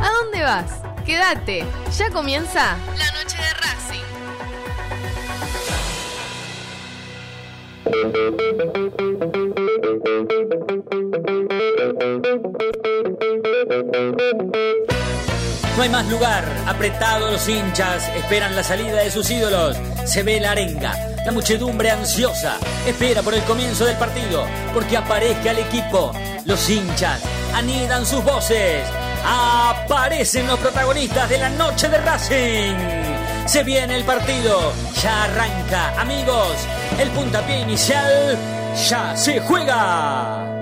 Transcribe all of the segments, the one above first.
¿A dónde vas? Quédate, ya comienza la noche de Racing. No hay más lugar, apretados los hinchas, esperan la salida de sus ídolos. Se ve la arenga, la muchedumbre ansiosa, espera por el comienzo del partido, porque aparezca el equipo. Los hinchas anidan sus voces, aparecen los protagonistas de la noche de Racing. Se viene el partido, ya arranca, amigos, el puntapié inicial ya se juega.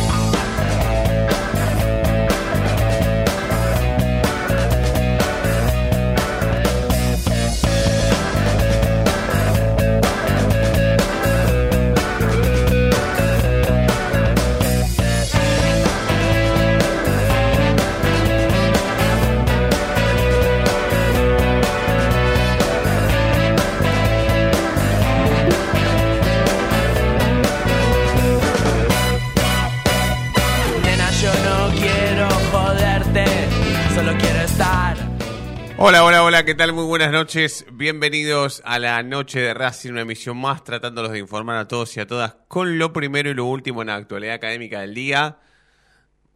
Hola, hola, hola, ¿qué tal? Muy buenas noches. Bienvenidos a la noche de Racing, una emisión más tratándolos de informar a todos y a todas con lo primero y lo último en la actualidad académica del día.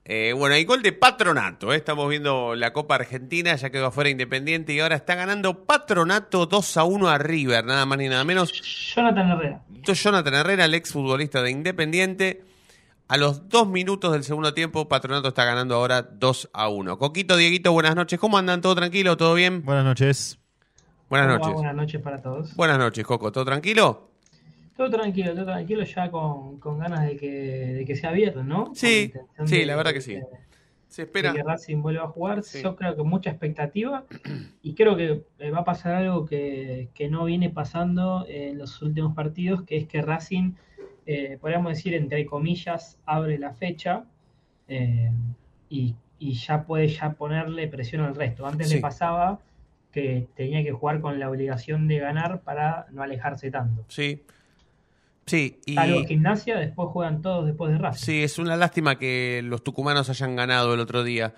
Eh, bueno, hay gol de Patronato, ¿eh? estamos viendo la Copa Argentina, ya quedó afuera Independiente y ahora está ganando Patronato 2 a 1 a River, nada más ni nada menos. Jonathan Herrera. Jonathan Herrera, el exfutbolista de Independiente. A los dos minutos del segundo tiempo, Patronato está ganando ahora 2 a 1. Coquito, Dieguito, buenas noches. ¿Cómo andan? ¿Todo tranquilo? ¿Todo bien? Buenas noches. Buenas noches. Buenas noches para todos. Buenas noches, Coco. ¿Todo tranquilo? Todo tranquilo, todo tranquilo, ya con, con ganas de que, de que sea viernes, ¿no? Sí, sí, de- la verdad que sí. de- Se de espera. que Racing vuelva a jugar. Sí. Yo creo que mucha expectativa y creo que eh, va a pasar algo que, que no viene pasando en los últimos partidos, que es que Racing, eh, podríamos decir, entre comillas, abre la fecha eh, y, y ya puede ya ponerle presión al resto. Antes Sí. le pasaba que tenía que jugar con la obligación de ganar para no alejarse tanto. Sí. Sí, y Salvo gimnasia, después juegan todos después de Racing. sí, es una lástima que los tucumanos hayan ganado el otro día.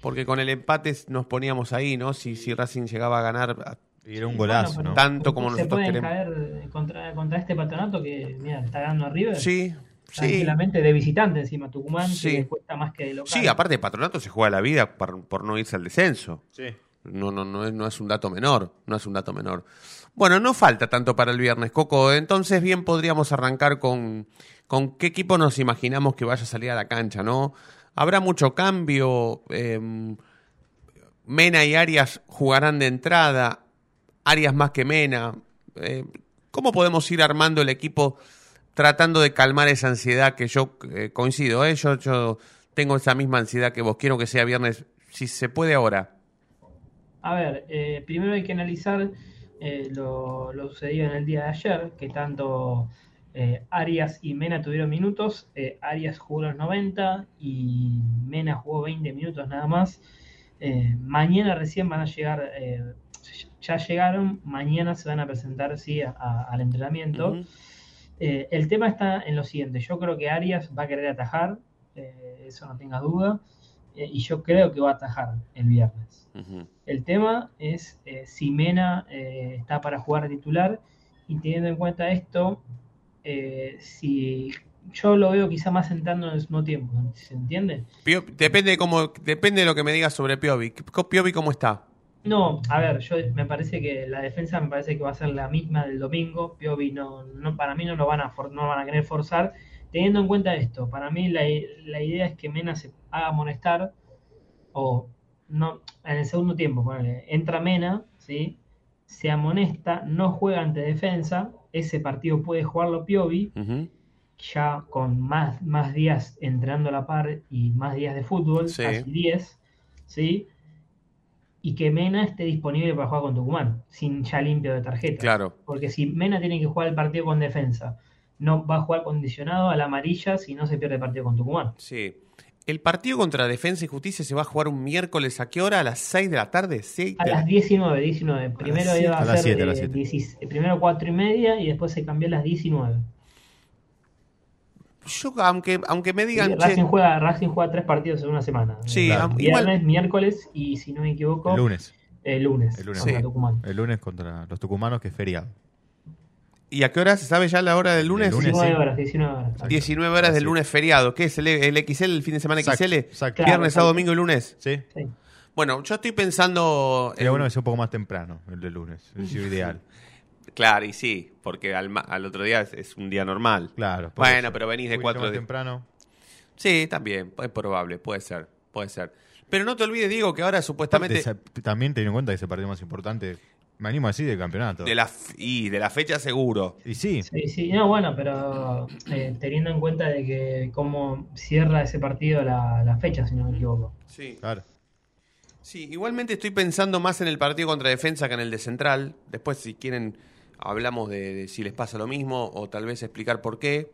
Porque con el empate nos poníamos ahí, ¿no? Si, si Racing llegaba a ganar. Y era un golazo, Bueno, ¿no? Tanto como se nosotros pueden queremos. caer contra, contra este patronato que, mira, está ganando a River. Sí, sí. Tranquilamente de visitante encima, Tucumán, Sí. que cuesta más que de local. Sí, aparte de Patronato se juega la vida por, por no irse al descenso. Sí. No, no, no es, no es un dato menor, no es un dato menor. Bueno, no falta tanto para el viernes, Coco. Entonces bien podríamos arrancar con, con qué equipo nos imaginamos que vaya a salir a la cancha, ¿no? Habrá mucho cambio. eh, Mena y Arias jugarán de entrada. Arias más que Mena. Eh, ¿Cómo podemos ir armando el equipo tratando de calmar esa ansiedad que yo eh, coincido? ¿eh? Yo, tengo esa misma ansiedad que vos. Quiero que sea viernes, si se puede ahora. A ver, eh, primero hay que analizar lo, sucedido en el día de ayer, que tanto Arias y Mena tuvieron minutos. Arias jugó los 90 y Mena jugó 20 minutos nada más. Mañana recién van a llegar, ya llegaron, mañana se van a presentar sí, a- a- al entrenamiento. Eh, el tema está en lo siguiente, yo creo que Arias va a querer atajar, eh, eso no tenga duda, eh, y yo creo que va a atajar el viernes. El tema es eh, si Mena eh, está para jugar titular y teniendo en cuenta esto, eh, si yo lo veo quizá más entrando en el segundo tiempo, ¿se entiende? Pio- depende, de cómo, depende de lo que me digas sobre Piovi. ¿Piovi cómo está? No, a ver, yo me parece que la defensa me parece que va a ser la misma del domingo. Piovi no, no para mí no lo van a for- no van a querer forzar. Teniendo en cuenta esto, para mí la, la idea es que Mena se haga amonestar o no en el segundo tiempo, ponele, entra Mena, ¿sí? Se amonesta, no juega ante defensa, ese partido puede jugarlo Piovi, ya con más, más días entrenando a la par y más días de fútbol, Sí. casi 10, ¿sí? Y que Mena esté disponible para jugar con Tucumán, sin ya limpio de tarjeta. Claro. Porque si Mena tiene que jugar el partido con defensa, no va a jugar condicionado a la amarilla si no se pierde el partido con Tucumán. Sí. El partido contra Defensa y Justicia se va a jugar un miércoles. ¿A qué hora? ¿A las 6 de la tarde? Sí. A las 19, 19. Primero siete, iba a, a las ser siete, a las eh, siete. 16 primero 4 y media y después se cambió a las 19. Yo, aunque, aunque me digan. che, Racing juega, Racing juega tres partidos en una semana. Sí, Claro. Viernes, igual. miércoles y si no me equivoco, El lunes. El lunes. El lunes. contra Sí. Tucumán. El lunes contra los tucumanos, que es feriado. ¿Y a qué hora se sabe ya la hora del lunes? Lunes, 19 sí. horas, 19 horas. 19 horas del lunes feriado. ¿Qué es el, el XL, el fin de semana Exacto, XL? exacto. Viernes, sábado, domingo y lunes. Sí. Sí. Bueno, yo estoy pensando. Sería en- bueno que sea un poco más temprano, el de lunes. Es ideal. Claro, y sí, porque al, ma- al otro día es, es un día normal. Claro. por Bueno, eso. pero venís de cuatro más de- temprano. Sí, también, es probable, puede ser, puede ser. Pero no te olvides, Diego, que ahora Aparte, supuestamente esa- también teniendo en cuenta que es el partido más importante, me animo a decir, del campeonato. de la f- y de la fecha seguro. Y sí, Sí, sí, no, bueno, pero eh, teniendo en cuenta de que cómo cierra ese partido la, la fecha, si no me equivoco. Sí. claro. Sí, igualmente estoy pensando más en el partido contra defensa que en el de central. Después, si quieren, hablamos de, de si les pasa lo mismo o tal vez explicar por qué.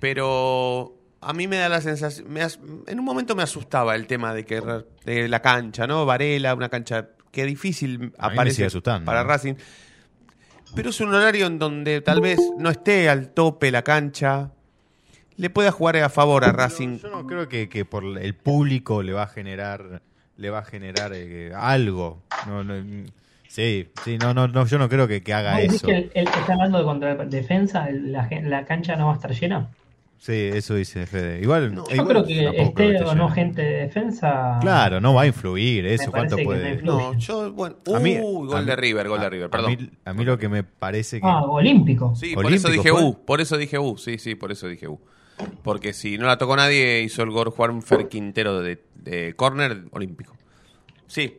Pero a mí me da la sensación, me as- en un momento me asustaba el tema de que de la cancha, ¿no? Varela, una cancha que difícil aparece para. Racing. Pero es un horario en donde tal vez no esté al tope la cancha. Le pueda jugar a favor a Racing. Yo no creo que, que por el público le va a generar le va a generar eh, algo. No, no, sí, sí, no, no, no, yo no creo que, que haga ¿Vos decís eso. que el, el que está hablando de contra defensa, el- la, la cancha no va a estar llena? Sí, eso dice Fede. Igual, No, Yo igual creo que esté o no gente de defensa. Claro, no va a influir Me eso. ¿Cuánto puede? no. No, yo, bueno. A mí- gol de River, gol de a- River, a perdón. mí, a mí lo que me parece que. Ah, olímpico. Sí, por eso dije. U, por eso dije U, sí, sí, por eso dije U. Porque si no la tocó nadie, hizo el gol jugar un Fer Quintero de, de córner olímpico. Sí,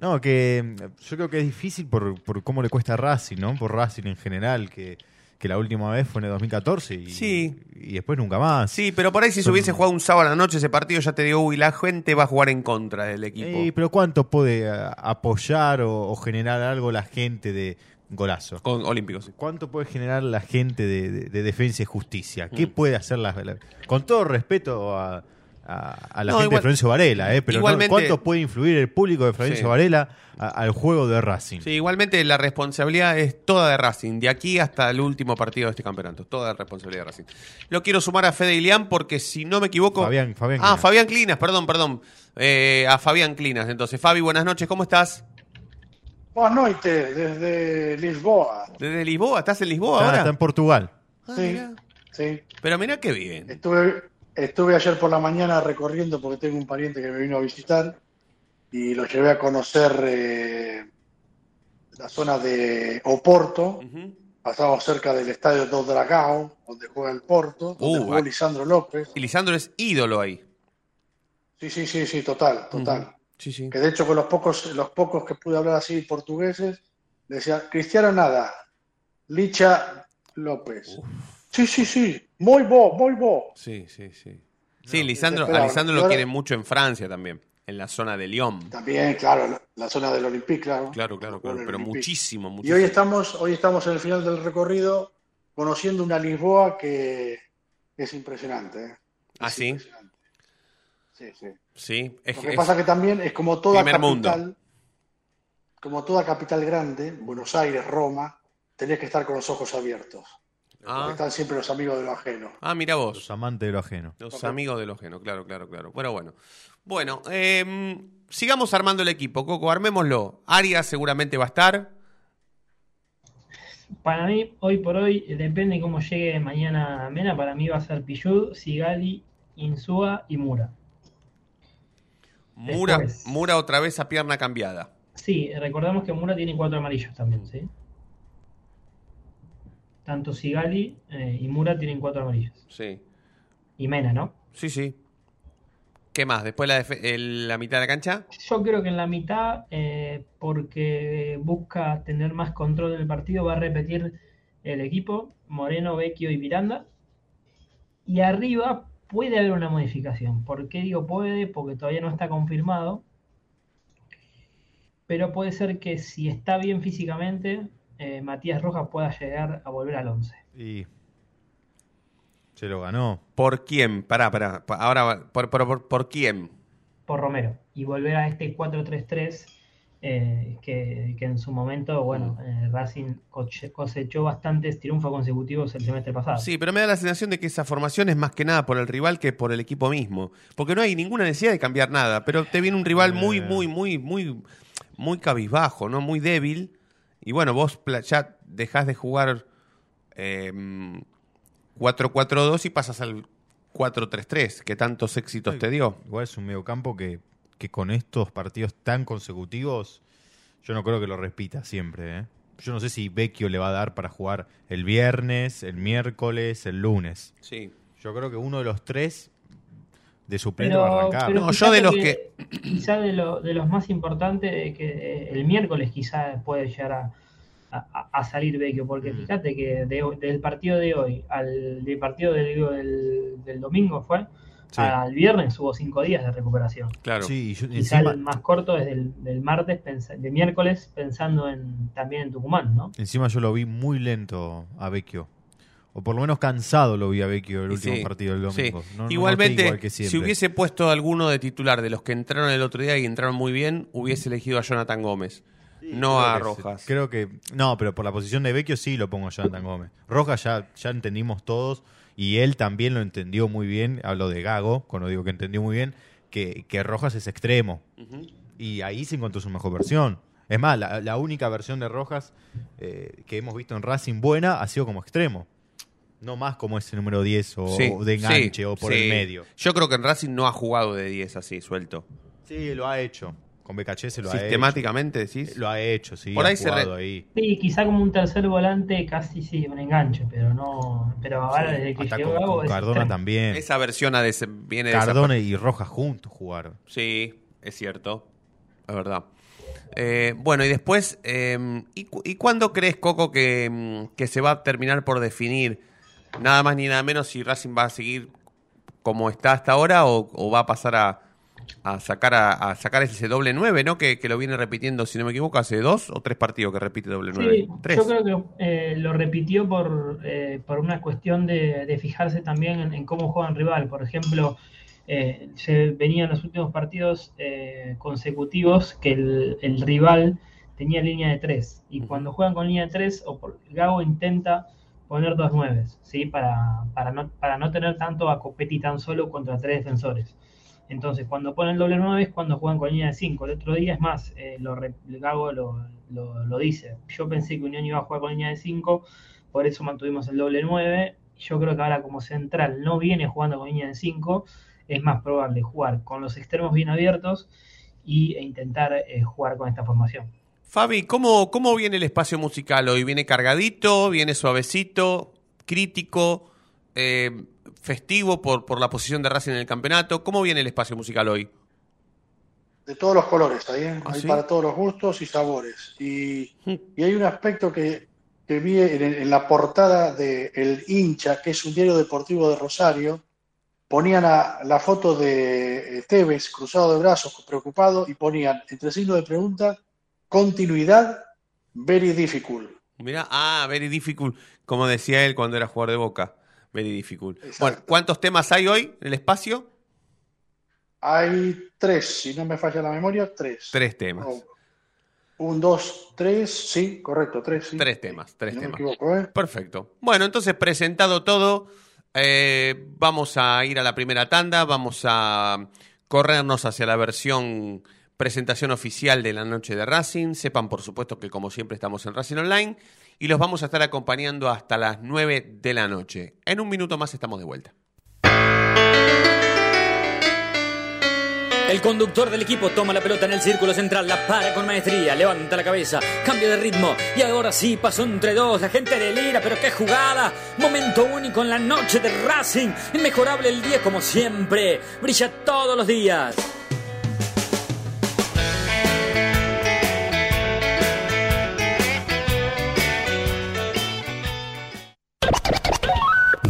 No, que mm, yo creo que es difícil por, por cómo le cuesta a Racing, ¿no? Por Racing en general, que, que la última vez fue en el 2014 y, Sí. y después nunca más. sí, pero por ahí si se hubiese jugado un sábado a la noche ese partido, ya te digo, uy, la gente va a jugar en contra del equipo. Eh, pero ¿cuánto puede a- apoyar o, o generar algo la gente de golazo? Con olímpicos, sí. ¿Cuánto puede generar la gente de, de- de defensa y justicia? Mm. ¿Qué puede hacer la, la- Con todo respeto a, a- a la No, gente igual- de Florencio Varela, ¿eh? pero no- ¿cuánto puede influir el público de Florencio Sí. Varela a- al juego de Racing? Sí, igualmente la responsabilidad es toda de Racing, de aquí hasta el último partido de este campeonato, toda la responsabilidad de Racing. Lo quiero sumar a Fede Ilián porque si no me equivoco... Fabián- Fabián ah, Clinas. Fabián Clinas, perdón, perdón. Eh, a Fabián Clinas. Entonces, Fabi, buenas noches, ¿cómo estás? Boa noite, desde Lisboa. Desde Lisboa, ¿estás en Lisboa Está, ahora? está en Portugal. Ah, Sí. mirá. Sí. Pero mirá qué bien. Estuve, estuve ayer por la mañana recorriendo porque tengo un pariente que me vino a visitar y lo llevé a conocer eh, la zona de Oporto. Ujú. Pasamos cerca del estadio do Dragao, donde juega el Porto, donde Uh, jugó. Lisandro López. Y Lisandro es ídolo ahí. Sí, sí, sí, sí, total, total. Ujú. Sí, sí. Que de hecho con los pocos, los pocos que pude hablar así portugueses, decía, Cristiano nada, Licha López. Sí, sí, sí, muy bo, muy bo. Sí, sí, sí. Sí, Lisandro, a desesperado. Lisandro lo quieren mucho en Francia también, en la zona de Lyon. También, claro, la, la zona del Olympique, claro. Claro, claro, claro. Pero Olympique. muchísimo, Y muchísimo. hoy estamos, hoy estamos en el final del recorrido conociendo una Lisboa que es impresionante. ¿eh? ¿Ah, sí? impresionante. Sí, sí. Sí, es Lo que es- pasa que también es como toda primer capital, mundo. como toda capital grande, Buenos Aires, Roma, tenés que estar con los ojos abiertos. Ah, están siempre los amigos de lo ajeno. ah, mira Los vos. amantes de lo ajeno. Los amigos de lo ajeno, claro, claro, claro. Bueno, bueno. Bueno, eh, sigamos armando el equipo, Coco, armémoslo. Arias seguramente va a estar. Para mí, hoy por hoy, depende cómo llegue mañana Mena, para mí va a ser Pillud, Sigali, Insúa y Mura. Mura. Mura otra vez a pierna cambiada. Sí, recordemos que Mura tiene cuatro amarillos también, ¿sí? Tanto Sigali eh, y Mura tienen cuatro amarillos. Sí, Y Mena, ¿no? sí, sí. ¿Qué más? ¿Después la, el- la mitad de la cancha? Yo creo que en la mitad, eh, porque busca tener más control del partido, va a repetir el equipo, Moreno, Vecchio y Miranda. Y arriba puede haber una modificación. ¿Por qué digo puede? Porque todavía no está confirmado. Pero puede ser que si está bien físicamente, eh, Matías Rojas pueda llegar a volver al 11. Y se lo ganó. ¿Por quién? Pará, pará. pa- Ahora, ¿por, por, por, por quién? por Romero y volver a este 4-3-3 eh, que, que en su momento, bueno, eh, Racing cosechó bastantes triunfos consecutivos el semestre pasado. Sí, pero me da la sensación de que esa formación es más que nada por el rival que por el equipo mismo. Porque no hay ninguna necesidad de cambiar nada. Pero te viene un rival muy, muy, muy, muy, muy cabizbajo, ¿no? Muy débil. Y bueno, vos ya dejás de jugar eh, 4-4-2 y pasas al 4-3-3, que tantos éxitos te dio. Igual es un mediocampo que, que con estos partidos tan consecutivos, yo no creo que lo repita siempre. ¿eh? Yo no sé si Vecchio le va a dar para jugar el viernes, el miércoles, el lunes. Sí. Yo creo que uno de los tres de suplente Pero, arrancar. pero No, yo de los Quizá de, lo- de los más importantes, de que el miércoles quizá puede llegar a, a- a salir Vecchio, porque Mm. fíjate que de hoy- del partido de hoy al del partido del, del, del domingo fue, Sí. al viernes hubo cinco días de recuperación. Claro. Sí, y yo- Quizá encima, el más corto es del, del martes, de miércoles, pensando en también en Tucumán, ¿no? encima yo lo vi muy lento a Vecchio. O por lo menos cansado lo vi a Vecchio el último sí, partido del domingo. No- Igualmente, igual que si hubiese puesto alguno de titular de los que entraron el otro día y entraron muy bien, hubiese elegido a Jonathan Gómez, no a Rojas. Creo que. No, pero por la posición de Vecchio sí lo pongo a Jonathan Gómez. Rojas ya, ya entendimos todos y él también lo entendió muy bien. Hablo de Gago, cuando digo que entendió muy bien, que, que Rojas es extremo. Y ahí se encontró su mejor versión. Es más, la, la única versión de Rojas eh, que hemos visto en Racing buena ha sido como extremo. No más como ese número 10 o, Sí, o de enganche sí, o por sí. el medio. Yo creo que en Racing no ha jugado de 10 así, suelto. Sí, lo ha hecho. Con BKC se lo ha hecho. Sistemáticamente, decís. Lo ha hecho, sí. Por ha ahí se re- ahí. Sí, quizá como un tercer volante, casi sí, un enganche, pero no. Pero ahora desde que Hasta llegó con, con Cardona también. Esa versión ha de- viene de esa Cardona y Rojas juntos jugaron. Sí, es cierto. Es verdad. Eh, bueno, y después, eh, ¿y, cu- y cuándo crees, Coco, que, mm, que se va a terminar por definir nada más ni nada menos si Racing va a seguir como está hasta ahora o, o va a pasar a, a sacar a, a sacar ese doble 9, ¿no? Que, que lo viene repitiendo, si no me equivoco, hace dos o tres partidos que repite doble 9. Sí, tres. yo creo que eh, lo repitió por, eh, por una cuestión de, de fijarse también en, en cómo juega el rival. Por ejemplo, eh, se venían los últimos partidos eh, consecutivos que el, el rival tenía línea de tres. Y cuando juegan con línea de tres, o por, Gago intenta poner dos nueves, ¿sí? Para, para, no, para no tener tanto a Copetti tan solo contra tres defensores. Entonces, cuando ponen doble 9 es cuando juegan con línea de 5. El otro día, es más, eh, lo, Gago lo, lo- lo dice. Yo pensé que Unión iba a jugar con línea de 5, por eso mantuvimos el doble 9. Yo creo que ahora, como central no viene jugando con línea de 5, es más probable jugar con los extremos bien abiertos e intentar eh, jugar con esta formación. Fabi, ¿cómo, ¿cómo viene el espacio musical hoy? ¿Viene cargadito? ¿Viene suavecito? ¿Crítico? Eh, ¿Festivo por, por la posición de Racing en el campeonato? ¿Cómo viene el espacio musical hoy? De todos los colores, ahí, ¿eh? ¿Ah, hay sí? para todos los gustos y sabores. Y, Mm. y hay un aspecto que, que vi en, en la portada de El Hincha, que es un diario deportivo de Rosario, ponían a- la foto de eh, Tevez cruzado de brazos, preocupado, y ponían entre signos de pregunta, continuidad, very difficult. Mira, ah, very difficult, como decía él cuando era jugador de Boca. Very difficult. Exacto. Bueno, ¿cuántos temas hay hoy en el espacio? Hay tres, si no me falla la memoria, tres. Tres temas. Oh, Un, dos, tres, sí, correcto, tres. Sí. Tres temas, tres no me temas. equivoco, ¿eh? Perfecto. Bueno, entonces presentado todo, eh, vamos a ir a la primera tanda, vamos a corrernos hacia la versión presentación oficial de la noche de Racing. Sepan, por supuesto, que como siempre estamos en Racing Online y los vamos a estar acompañando hasta las 9 de la noche. En un minuto más estamos de vuelta. El conductor del equipo toma la pelota en el círculo central, la para con maestría, levanta la cabeza, cambia de ritmo y ahora sí pasó entre dos, la gente delira, pero qué jugada, momento único en la noche de Racing, inmejorable el día como siempre, brilla todos los días.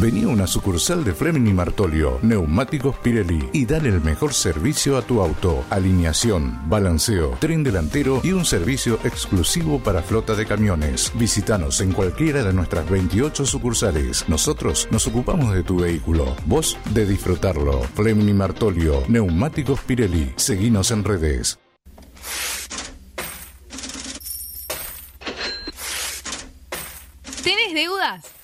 Vení a una sucursal de Fleming y Martolio, Neumáticos Pirelli y dale el mejor servicio a tu auto. Alineación, balanceo, tren delantero y un servicio exclusivo para flota de camiones. Visítanos en cualquiera de nuestras 28 sucursales. Nosotros nos ocupamos de tu vehículo. Vos de disfrutarlo. Fleming y Martolio, Neumáticos Pirelli. Seguinos en redes. ¿Tenés deudas?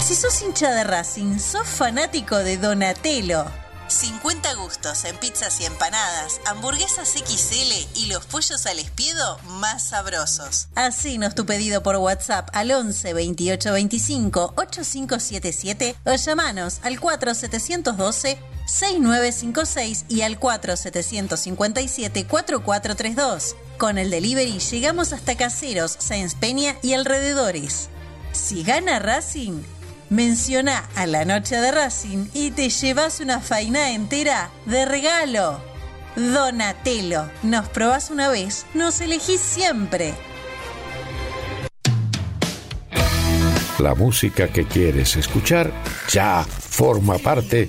Si sos hincha de Racing, sos fanático de Donatello. 50 gustos en pizzas y empanadas, hamburguesas XL y los pollos al espiedo más sabrosos. Hacenos tu pedido por WhatsApp al 11 28 25 8577 o llamanos al 4712 6956 y al 4757 4432. Con el delivery llegamos hasta Caseros, Sáenz Peña y alrededores. Si gana Racing, menciona a la noche de Racing y te llevas una faina entera de regalo. Donatello, nos probás una vez, nos elegís siempre. La música que quieres escuchar ya forma parte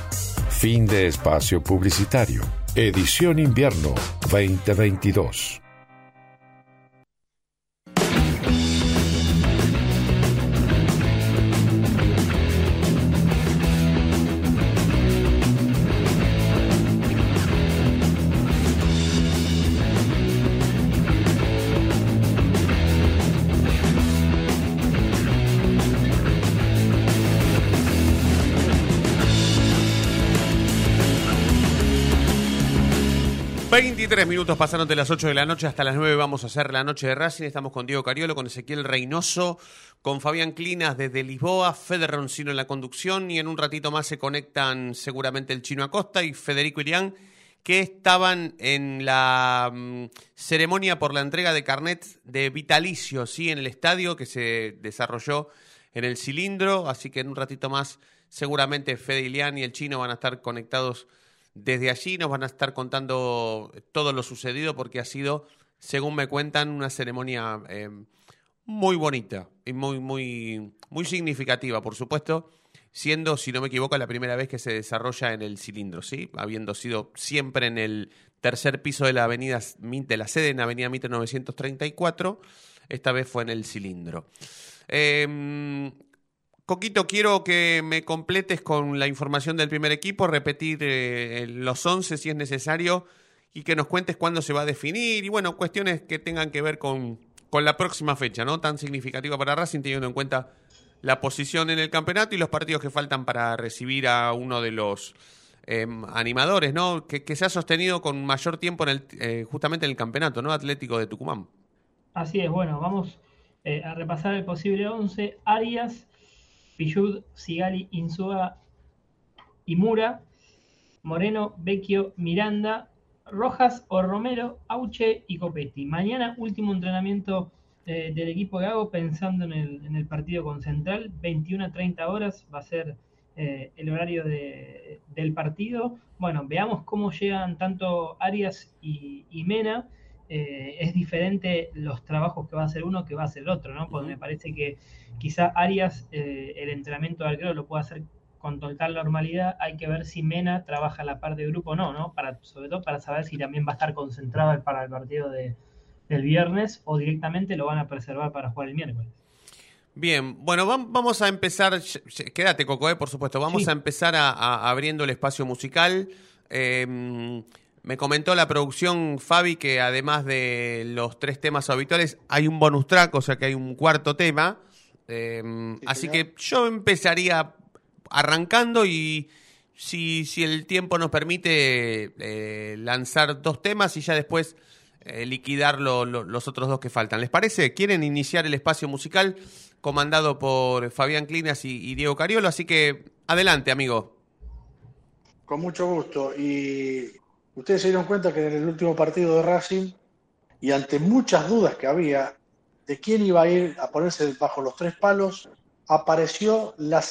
Fin de espacio publicitario. Edición invierno 2022. Tres minutos pasaron de las 8 de la noche hasta las 9 vamos a hacer la noche de Racing. Estamos con Diego Cariolo, con Ezequiel Reynoso, con Fabián Clinas desde Lisboa, Feder Roncino en la conducción y en un ratito más se conectan seguramente el Chino Acosta y Federico Irián que estaban en la mm, ceremonia por la entrega de carnet de vitalicio, sí, en el estadio que se desarrolló en el cilindro, así que en un ratito más seguramente Fede Ilián y el Chino van a estar conectados desde allí nos van a estar contando todo lo sucedido porque ha sido, según me cuentan, una ceremonia eh, muy bonita y muy, muy, muy significativa, por supuesto, siendo, si no me equivoco, la primera vez que se desarrolla en el cilindro, ¿sí? Habiendo sido siempre en el tercer piso de la avenida de la sede en Avenida Mitre 934, esta vez fue en el cilindro. Eh, Coquito, quiero que me completes con la información del primer equipo, repetir eh, los 11 si es necesario y que nos cuentes cuándo se va a definir y bueno, cuestiones que tengan que ver con, con la próxima fecha, ¿no? Tan significativa para Racing teniendo en cuenta la posición en el campeonato y los partidos que faltan para recibir a uno de los em, animadores, ¿no? Que, se ha sostenido con mayor tiempo en el, eh, justamente en el campeonato, ¿no? Atlético de Tucumán. Así es, bueno, vamos eh, a repasar el posible 11. Arias, Pillud, Sigali, Insúa y Mura, Moreno, Vecchio, Miranda, Rojas o Romero, Auche y Copetti. Mañana último entrenamiento eh, del equipo de Gago pensando en el, partido con Central, 21 a 30 horas va a ser eh, el horario del partido. Bueno, veamos cómo llegan tanto Arias y, Mena. Eh, es diferente los trabajos que va a hacer uno que va a hacer el otro, ¿no? Porque me parece que Quizá Arias, eh, el entrenamiento de arquero lo puede hacer con total normalidad. Hay que ver si Mena trabaja la parte de grupo o no, ¿no? Para, sobre todo para saber si también va a estar concentrado para el partido de, del viernes o directamente lo van a preservar para jugar el miércoles. Bien, bueno, vamos a empezar, quédate Coco, eh, por supuesto, vamos a empezar a, abriendo el espacio musical. Em, me comentó la producción Fabi que además de los tres temas habituales hay un bonus track, o sea que hay un cuarto tema. Em, así que yo empezaría arrancando y si, si el tiempo nos permite eh, lanzar dos temas y ya después eh, liquidar los otros dos que faltan. ¿Les parece? ¿Quieren iniciar el espacio musical comandado por Fabián Clinas y, Diego Cariolo? Así que adelante, amigo. Con mucho gusto. Y ustedes se dieron cuenta que en el último partido de Racing, y ante muchas dudas que había, de quién iba a ir a ponerse bajo los tres palos, apareció la,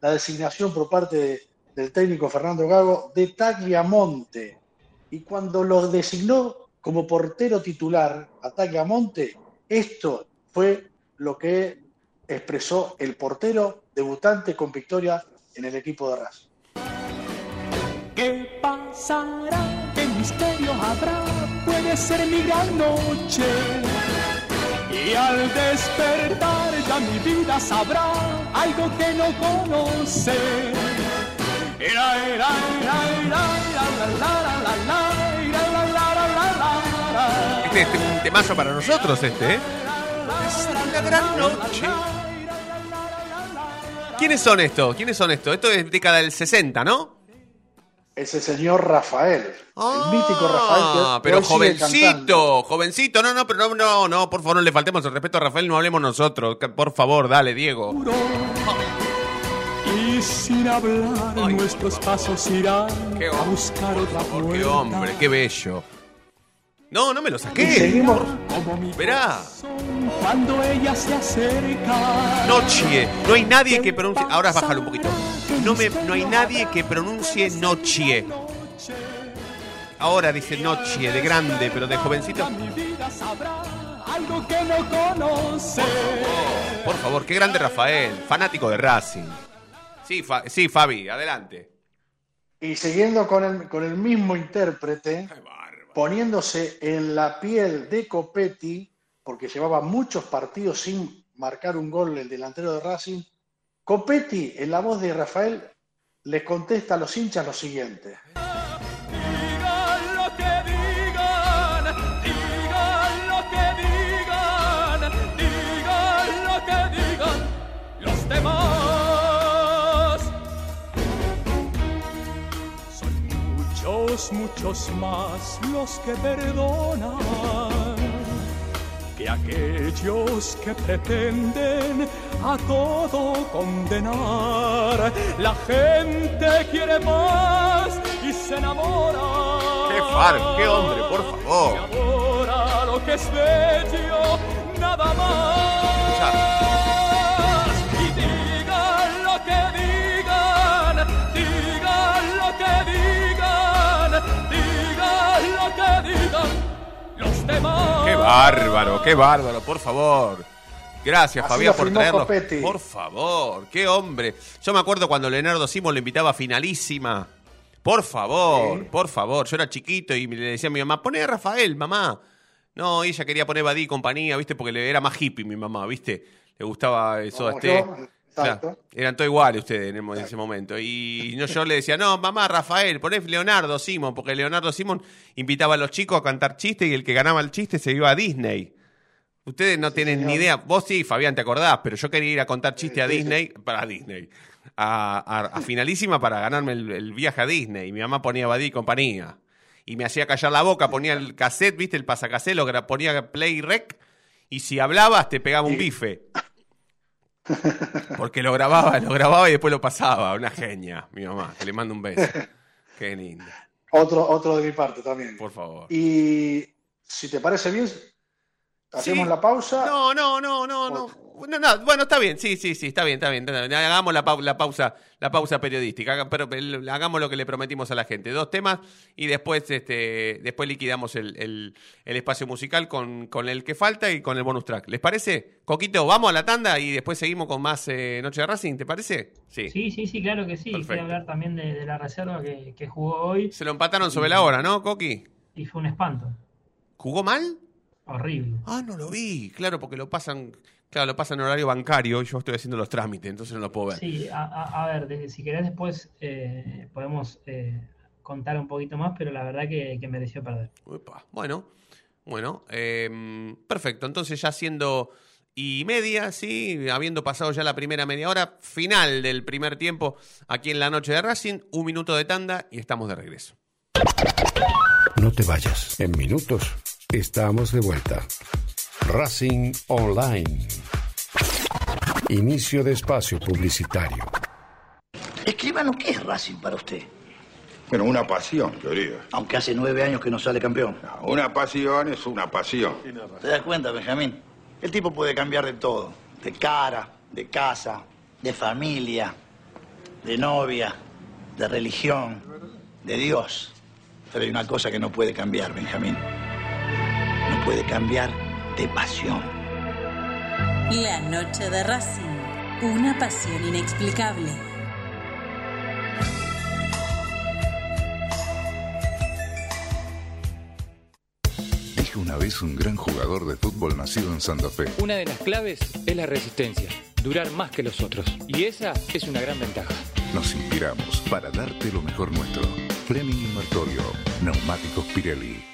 designación por parte del técnico Fernando Gago de Tagliamonte. Y cuando lo designó como portero titular a Tagliamonte, esto fue lo que expresó el portero debutante con victoria en el equipo de Racing. ¿Qué pasará? ¿Qué misterio habrá? Puede ser mi gran noche y al despertar ya mi vida sabrá algo que no conoce. Este es un temazo para nosotros este, ¿eh? Es gran noche. ¿Quiénes son estos? ¿Quiénes son estos? Esto es década del 60, ¿no? Ese señor Rafael, el mítico Rafael. Ah, pero jovencito, jovencito, no, no, pero no, no, no, por favor, no le faltemos el respeto a Rafael, no hablemos nosotros, por favor, dale, Diego. Y sin hablar, nuestros pasos irán a buscar otra Qué hombre, qué bello. No, no me lo saqué. seguimos. Verá. Cuando ella se acerca. Noche. No hay nadie que pronuncie. Ahora bájalo un poquito. No, me, no hay nadie que pronuncie noche. Ahora dice noche, de grande, pero de jovencito. algo que no conoce. Por favor, qué grande Rafael, fanático de Racing. Sí, Fa- sí Fabi, adelante. Y siguiendo con el, con el mismo intérprete, poniéndose en la piel de Copetti, porque llevaba muchos partidos sin marcar un gol el delantero de Racing, Copetti, en la voz de Rafael, les contesta a los hinchas lo siguiente. Muchos, muchos más los que perdonan que aquellos que pretenden a todo condenar. La gente quiere más y se enamora. Qué far, qué hombre, por favor. Ahora lo que es bello, nada más. Y demás. Qué bárbaro, qué bárbaro, por favor. Gracias, Fabián, por. Copetti. Por favor, qué hombre. Yo me acuerdo cuando Leonardo Simón lo invitaba a finalísima. Por favor, por favor. Yo era chiquito y le decía a mi mamá, poné a Rafael, mamá. No, ella quería poner Badí y compañía, ¿viste? Porque le era más hippie mi mamá, ¿viste? Le gustaba eso. Como este, yo, exacto. Claro, eran todos iguales ustedes en, el- en ese momento. Y no, yo le decía, no, mamá, Rafael, poné Leonardo Simón, porque Leonardo Simón invitaba a los chicos a cantar chistes y el que ganaba el chiste se iba a Disney. Ustedes no tienen ni idea. Vos sí, Fabián, te acordás, pero yo quería ir a contar chiste a Disney, para Disney, a, a- a finalísima para ganarme el, el viaje a Disney. Y mi mamá ponía Badí y compañía. Y me hacía callar la boca, ponía el cassette, viste, el pasacassette, lo gra- ponía play rec. Y si hablabas, te pegaba un bife. Porque lo grababa, lo grababa y después lo pasaba. Una genia, mi mamá. Que le mando un beso. Qué linda. Otro, otro de mi parte también. Por favor. Y si te parece bien, hacemos Sí. la pausa. No, no, no, no, no. No, no, bueno, está bien, sí, sí, sí, está bien, está bien. está bien. Hagamos la, pau- la pausa, la pausa periodística, haga- pero hagamos lo que le prometimos a la gente. Dos temas y después, este, después liquidamos el, el- el espacio musical con, con el que falta y con el bonus track. ¿Les parece? Coquito, vamos a la tanda y después seguimos con más eh, Noche de Racing, ¿te parece? Sí. Sí, sí, sí, claro que sí. Perfecto. Quiero hablar también de, de la reserva que, que jugó hoy Se lo empataron sobre la hora, ¿no, Coqui? y fue un espanto. ¿Jugó mal? Horrible. Ah, no lo vi, claro, porque lo pasan, claro, lo pasan en horario bancario y yo estoy haciendo los trámites, entonces no lo puedo ver. Sí, a, a- a ver, de- si querés después eh, podemos eh, contar un poquito más, pero la verdad que, que mereció perder. Uepa, Bueno, bueno, em, perfecto. Entonces ya siendo y media, sí, habiendo pasado ya la primera media hora, final del primer tiempo aquí en la noche de Racing, un minuto de tanda y estamos de regreso. No te vayas. En minutos estamos de vuelta. Racing Online. Inicio de espacio publicitario. Escribano, ¿qué es Racing para usted? Bueno, una pasión, yo diría. Aunque hace nueve años que no sale campeón. Una pasión es una pasión. ¿Te das cuenta, Benjamín? El tipo puede cambiar de todo. De cara, de casa, de familia, de novia, de religión, de Dios. Pero hay una cosa que no puede cambiar, Benjamín. Puede cambiar de pasión. La noche de Racing. Una pasión inexplicable. Dijo una vez un gran jugador de fútbol nacido en Santa Fe. Una de las claves es la resistencia, durar más que los otros. Y esa es una gran ventaja. Nos inspiramos para darte lo mejor nuestro. Fleming y Martorio. Neumáticos Pirelli.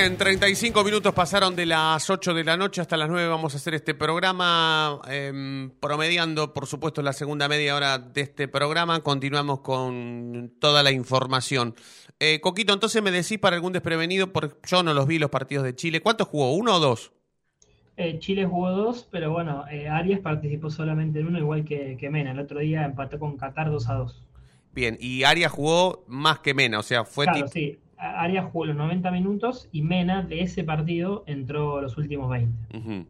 Bien, 35 minutos pasaron de las 8 de la noche hasta las 9. Vamos a hacer este programa, em, promediando, por supuesto, la segunda media hora de este programa. Continuamos con toda la información. Eh, Coquito, entonces me decís para algún desprevenido, porque yo no los vi los partidos de Chile. ¿Cuántos jugó? ¿Uno o dos? Eh, Chile jugó dos, pero bueno, eh, Arias participó solamente en uno, igual que, que Mena. El otro día empató con Qatar 2 a 2. Bien, y Arias jugó más que Mena, o sea, fue Claro, sí. Arias jugó los 90 minutos y Mena de ese partido entró los últimos 20. Ujú.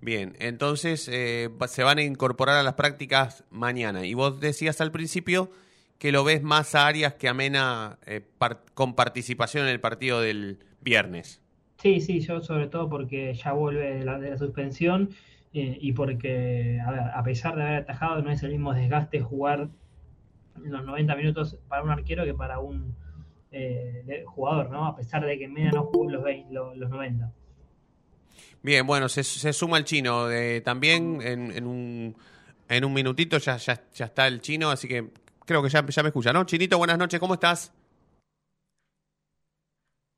Bien, entonces eh, se van a incorporar a las prácticas mañana. Y vos decías al principio que lo ves más a Arias que a Mena eh, par- con participación en el partido del viernes. Sí, sí, yo sobre todo porque ya vuelve de la, de la suspensión eh, y porque, a ver, a pesar de haber atajado, no es el mismo desgaste jugar los 90 minutos para un arquero que para un eh, de- jugador, ¿no? A pesar de que Mena no jugó los, 20 lo- los 90. Bien, bueno, se, se suma el chino. eh, también en, en un, en un minutito ya, ya, ya está el chino, así que creo que ya, ya me escucha, ¿no? Chinito, buenas noches, ¿cómo estás?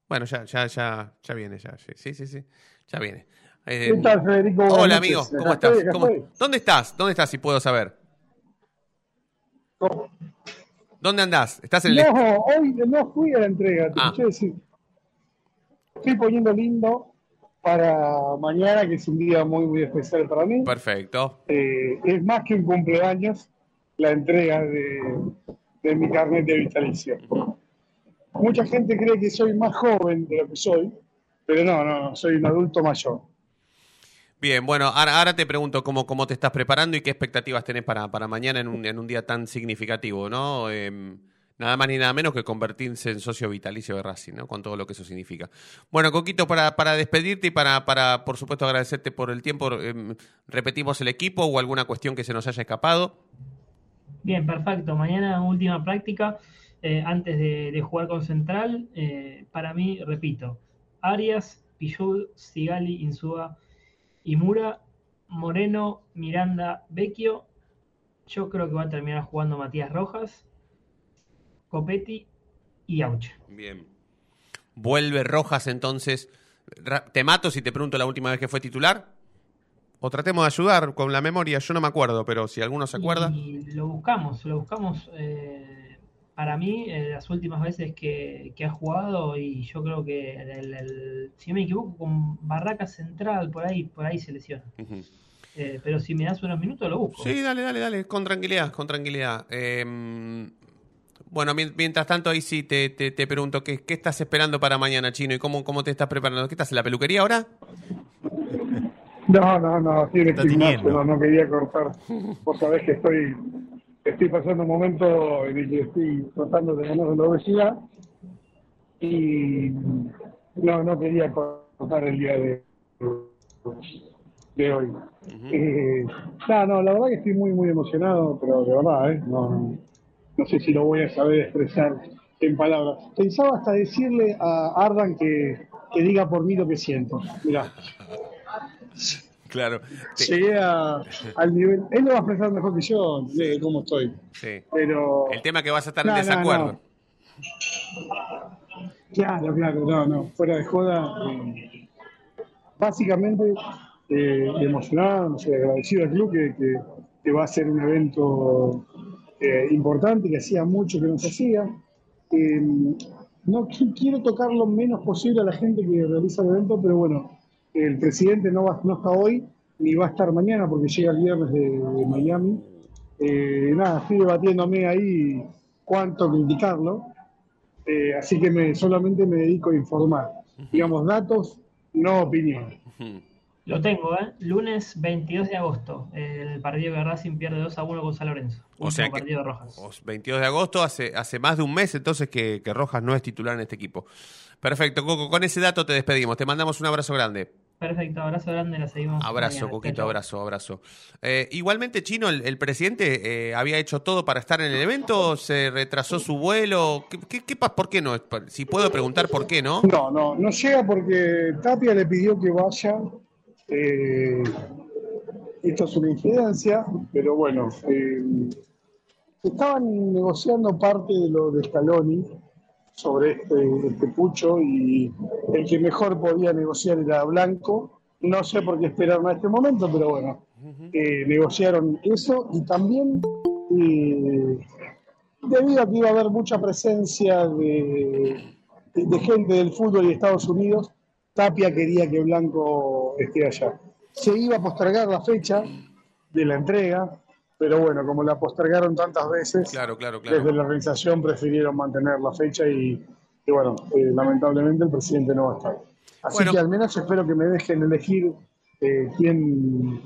Bueno, ya, ya, ya, ya viene, ya, sí, sí, sí, ya viene. Eh, ¿Qué tal, Federico? Hola, noches. amigo, ¿cómo estás? ¿Cómo-. ¿Dónde estás? ¿Dónde estás, si puedo saber? ¿Dónde andás? ¿Estás en el... No, hoy no fui a la entrega, te Ah. escuché decir. Estoy poniendo lindo para mañana, que es un día muy, muy especial para mí. Perfecto. Eh, es más que un cumpleaños la entrega de, de mi carnet de vitalicio. Mucha gente cree que soy más joven de lo que soy, pero no, no, no, soy un adulto mayor. Bien, bueno, ahora, ahora te pregunto cómo, cómo te estás preparando y qué expectativas tenés para, para mañana en un, en un día tan significativo, ¿no? Em, nada más ni nada menos que convertirse en socio vitalicio de Racing, ¿no? Con todo lo que eso significa. Bueno, Coquito, para, para despedirte y para, para, por supuesto, agradecerte por el tiempo, em, repetimos el equipo o alguna cuestión que se nos haya escapado. Bien, perfecto. Mañana última práctica eh, antes de, jugar con Central. Eh, para mí, repito, Arias, Pillud, Sigali, Insúa, Imura, Moreno, Miranda, Vecchio. Yo creo que va a terminar jugando Matías Rojas. Copetti y Auche. Bien. Vuelve Rojas entonces. ¿Te mato si te pregunto la última vez que fue titular? O tratemos de ayudar con la memoria, yo no me acuerdo, pero si alguno se acuerda. Y lo buscamos, lo buscamos eh, para mí eh, las últimas veces que, que ha jugado y yo creo que el, el- si no me equivoco con Barraca Central por ahí por ahí se lesiona. Eh, pero si me das unos minutos lo busco. Sí, dale, dale, dale, con tranquilidad, con tranquilidad. Eh, bueno, mien- mientras tanto, ahí sí te, te, te pregunto, ¿qué, ¿qué estás esperando para mañana, Chino? ¿Y cómo, cómo te estás preparando? ¿Qué estás en la peluquería ahora? No, no, no, gimnasio, tiñendo. no, no quería cortar. Vos sabés que estoy, estoy pasando un momento en el que estoy tratando de ganar la obesidad y no, no quería cortar el día de, de hoy. Eh, no, no, la verdad que estoy muy, muy emocionado, pero de verdad, ¿eh? No, no sé si lo voy a saber expresar en palabras. Pensaba hasta decirle a Ardan que, que diga por mí lo que siento. Mirá. Claro. Llegué a- al nivel. Él lo va a expresar mejor que yo de cómo estoy. Sí. Pero. El tema es que vas a estar No, en desacuerdo. no. Claro, claro, no, no. Fuera de joda. eh, básicamente eh, emocionado, no sé, agradecido al club que, que- que va a ser un evento eh, importante que hacía mucho que no se hacía. No qui- quiero tocar lo menos posible a la gente que realiza el evento, pero bueno, el presidente no, va, no está hoy ni va a estar mañana porque llega el viernes de, de Miami. Eh, nada, estoy debatiéndome ahí cuánto criticarlo, eh, así que me, solamente me dedico a informar. Digamos, datos, no opinión. Lo tengo, ¿eh? Lunes 22 de agosto. El partido que Racing pierde 2 a 1 con San Lorenzo. O sea que- partido de Rojas. O 22 de agosto, hace, hace más de un mes entonces que, que Rojas no es titular en este equipo. Perfecto, Coco, con ese dato te despedimos. Te mandamos un abrazo grande. Perfecto, abrazo grande, la seguimos. Abrazo. Coquito, abrazo, abrazo. Eh, igualmente, Chino, el, el presidente eh, había hecho todo para estar en el evento, se retrasó su vuelo. ¿Qué, qué, ¿Por qué no? Si puedo preguntar por qué, ¿no? No, no, no llega porque Tapia le pidió que vaya. eh, esto es una incidencia, pero bueno, eh, estaban negociando parte de lo de Scaloni sobre este, este pucho y el que mejor podía negociar era Blanco. No sé por qué esperaron a este momento, pero bueno, eh, negociaron eso y también eh, debido a que iba a haber mucha presencia de, de- de gente del fútbol y de Estados Unidos, Tapia quería que Blanco esté allá. Se iba a postergar la fecha de la entrega, pero bueno, como la postergaron tantas veces, Claro, claro, claro. desde la organización prefirieron mantener la fecha y, y bueno, eh, lamentablemente el presidente no va a estar. Así Bueno. que al menos espero que me dejen elegir eh, quién,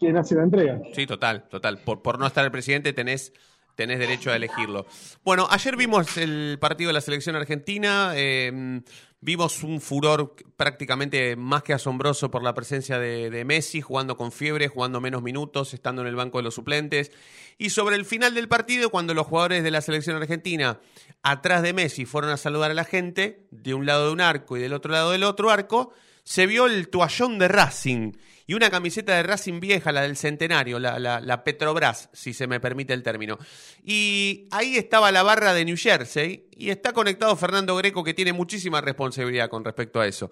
quién hace la entrega. Sí, total, total. Por, por no estar el presidente tenés, tenés derecho a elegirlo. Bueno, ayer vimos el partido de la selección argentina. eh, vimos un furor prácticamente más que asombroso por la presencia de, Messi, jugando con fiebre, jugando menos minutos, estando en el banco de los suplentes. Y sobre el final del partido, cuando los jugadores de la selección argentina, atrás de Messi, fueron a saludar a la gente, de un lado de un arco y del otro lado del otro arco, se vio el toallón de Racing y una camiseta de Racing vieja, la del centenario, la, la, la Petrobras, si se me permite el término. Y ahí estaba la barra de New Jersey y está conectado Fernando Greco, que tiene muchísima responsabilidad con respecto a eso.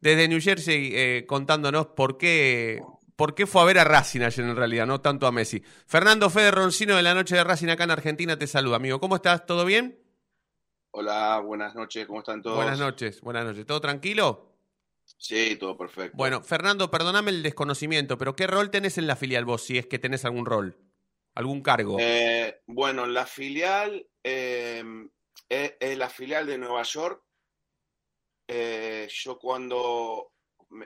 Desde New Jersey eh, contándonos por qué, por qué fue a ver a Racing ayer en realidad, no tanto a Messi. Fernando Fede Roncino de la noche de Racing acá en Argentina te saluda, amigo. ¿Cómo estás? ¿Todo bien? Hola, buenas noches, ¿cómo están todos? Buenas noches, buenas noches. ¿Todo tranquilo? Sí, todo perfecto. Bueno, Fernando, perdóname el desconocimiento, pero ¿qué rol tenés en la filial vos, si es que tenés algún rol? ¿Algún cargo? Eh, bueno, la filial eh, es, es la filial de Nueva York. Eh, yo cuando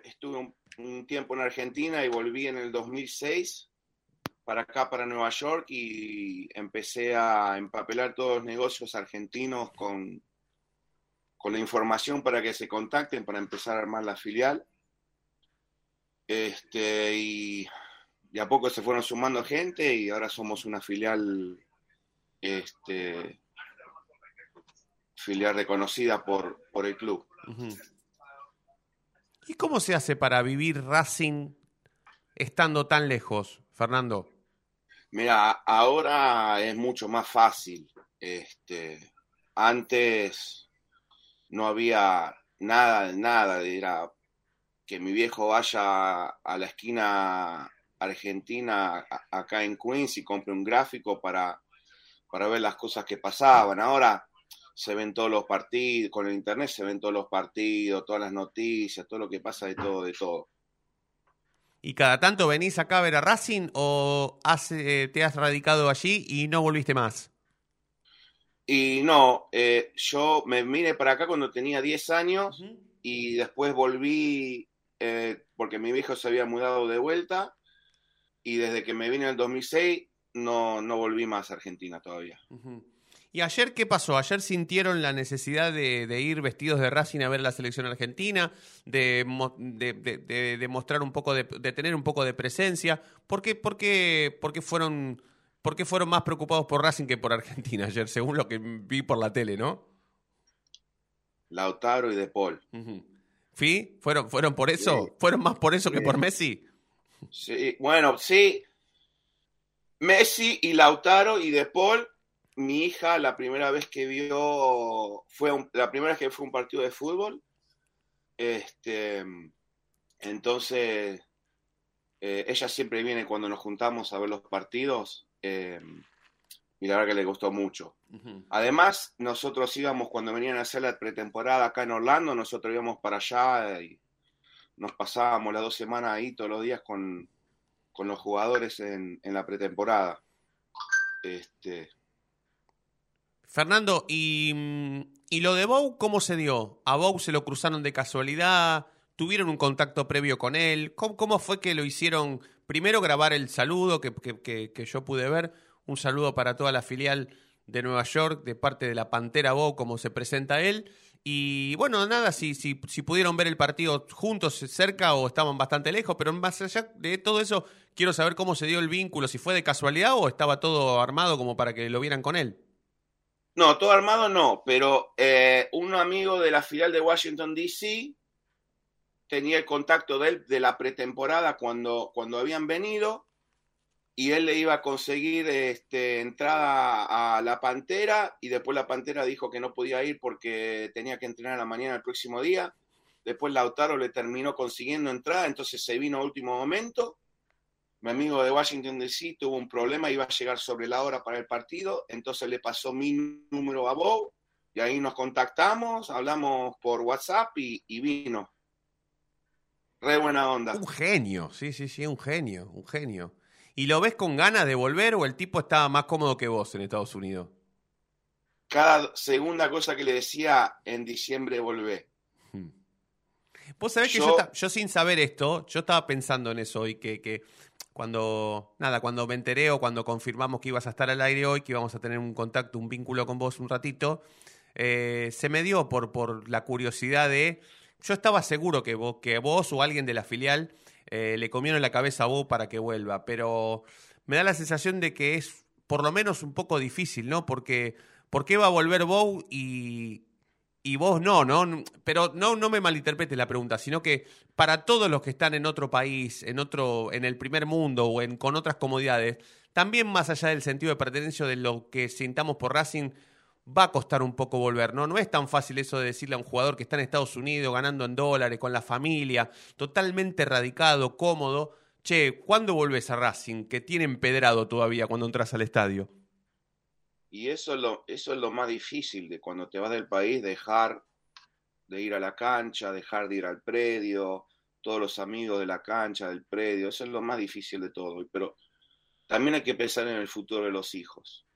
estuve un, un tiempo en Argentina y volví en el 2006 para acá, para Nueva York, y empecé a empapelar todos los negocios argentinos con, con la información para que se contacten para empezar a armar la filial. Este, y a poco se fueron sumando gente y ahora somos una filial, este, filial reconocida por, por el club. ¿Y cómo se hace para vivir Racing estando tan lejos, Fernando? Mira, ahora es mucho más fácil. Este, antes no había nada, nada, era que mi viejo vaya a la esquina argentina a- acá en Queens y compre un gráfico para, para ver las cosas que pasaban. Ahora se ven todos los partidos, con el internet se ven todos los partidos, todas las noticias, todo lo que pasa de todo, de todo. ¿Y cada tanto venís acá a ver a Racing o eh, te has radicado allí y no volviste más? Y no, eh, yo me vine para acá cuando tenía 10 años y después volví eh, porque mi viejo se había mudado de vuelta y desde que me vine en el 2006 no, no volví más a Argentina todavía. ¿Y ayer qué pasó? ¿Ayer sintieron la necesidad de, de ir vestidos de Racing a ver la selección argentina? ¿De, de, de- mostrar un poco de, de tener un poco de presencia? ¿Por qué, por qué- por qué fueron, por qué fueron más preocupados por Racing que por Argentina ayer, según lo que vi por la tele, no? Lautaro y De Paul. ¿Sí? ¿Fueron, ¿Fueron por eso? ¿Fueron más por eso que por Messi? Sí, bueno, sí. Messi y Lautaro y De Paul, mi hija la primera vez que vio, fue un- la primera vez que fue un partido de fútbol. Este, entonces, eh, ella siempre viene cuando nos juntamos a ver los partidos eh, y la verdad que le gustó mucho. Además, nosotros íbamos cuando venían a hacer la pretemporada acá en Orlando, nosotros íbamos para allá y nos pasábamos las dos semanas ahí todos los días con, con los jugadores en, en la pretemporada. Este, Fernando, ¿y, mm, ¿y lo de Bou cómo se dio? ¿A Bou se lo cruzaron de casualidad? ¿Tuvieron un contacto previo con él? ¿Cómo, fue que lo hicieron? Primero grabar el saludo que, yo pude ver, un saludo para toda la filial de Nueva York de parte de la Pantera Bou, como se presenta él. Y bueno, nada, si, si, si pudieron ver el partido juntos cerca o estaban bastante lejos, pero más allá de todo eso, quiero saber cómo se dio el vínculo, si fue de casualidad o estaba todo armado como para que lo vieran con él. No, todo armado no, pero eh, un amigo de la filial de Washington, D.C. tenía el contacto de él de la pretemporada cuando, cuando habían venido y él le iba a conseguir este, entrada a la Pantera y después la Pantera dijo que no podía ir porque tenía que entrenar a la mañana el próximo día. Después Lautaro le terminó consiguiendo entrada, entonces se vino a último momento. Mi amigo de Washington DC tuvo un problema, iba a llegar sobre la hora para el partido, entonces le pasó mi número a Bob y ahí nos contactamos, hablamos por WhatsApp y, y vino. Re buena onda. Un genio, sí, sí, sí, un genio, un genio. ¿Y lo ves con ganas de volver o el tipo estaba más cómodo que vos en Estados Unidos? Cada segunda cosa que le decía, en diciembre volvé. Vos sabés que yo, Yo- sin saber esto, yo estaba pensando en eso hoy, que, que cuando, nada, cuando me enteré o cuando confirmamos que ibas a estar al aire hoy, que íbamos a tener un contacto, un vínculo con vos un ratito, eh, se me dio por, por la curiosidad de, yo estaba seguro que vos, que vos o alguien de la filial eh, le comieron la cabeza a vos para que vuelva, pero me da la sensación de que es por lo menos un poco difícil, ¿no? Porque, ¿por qué va a volver Bow y, y vos no, ¿no? Pero no, no me malinterpretes la pregunta, sino que para todos los que están en otro país, en otro, en el primer mundo o en, con otras comodidades, también más allá del sentido de pertenencia de lo que sintamos por Racing, va a costar un poco volver, ¿no? No es tan fácil eso de decirle a un jugador que está en Estados Unidos, ganando en dólares, con la familia, totalmente radicado, cómodo. Che, ¿cuándo volvés a Racing? Que tiene empedrado todavía cuando entras al estadio. Y eso es lo, eso es lo más difícil de cuando te vas del país, dejar de ir a la cancha, dejar de ir al predio, todos los amigos de la cancha, del predio, eso es lo más difícil de todo. Pero también hay que pensar en el futuro de los hijos.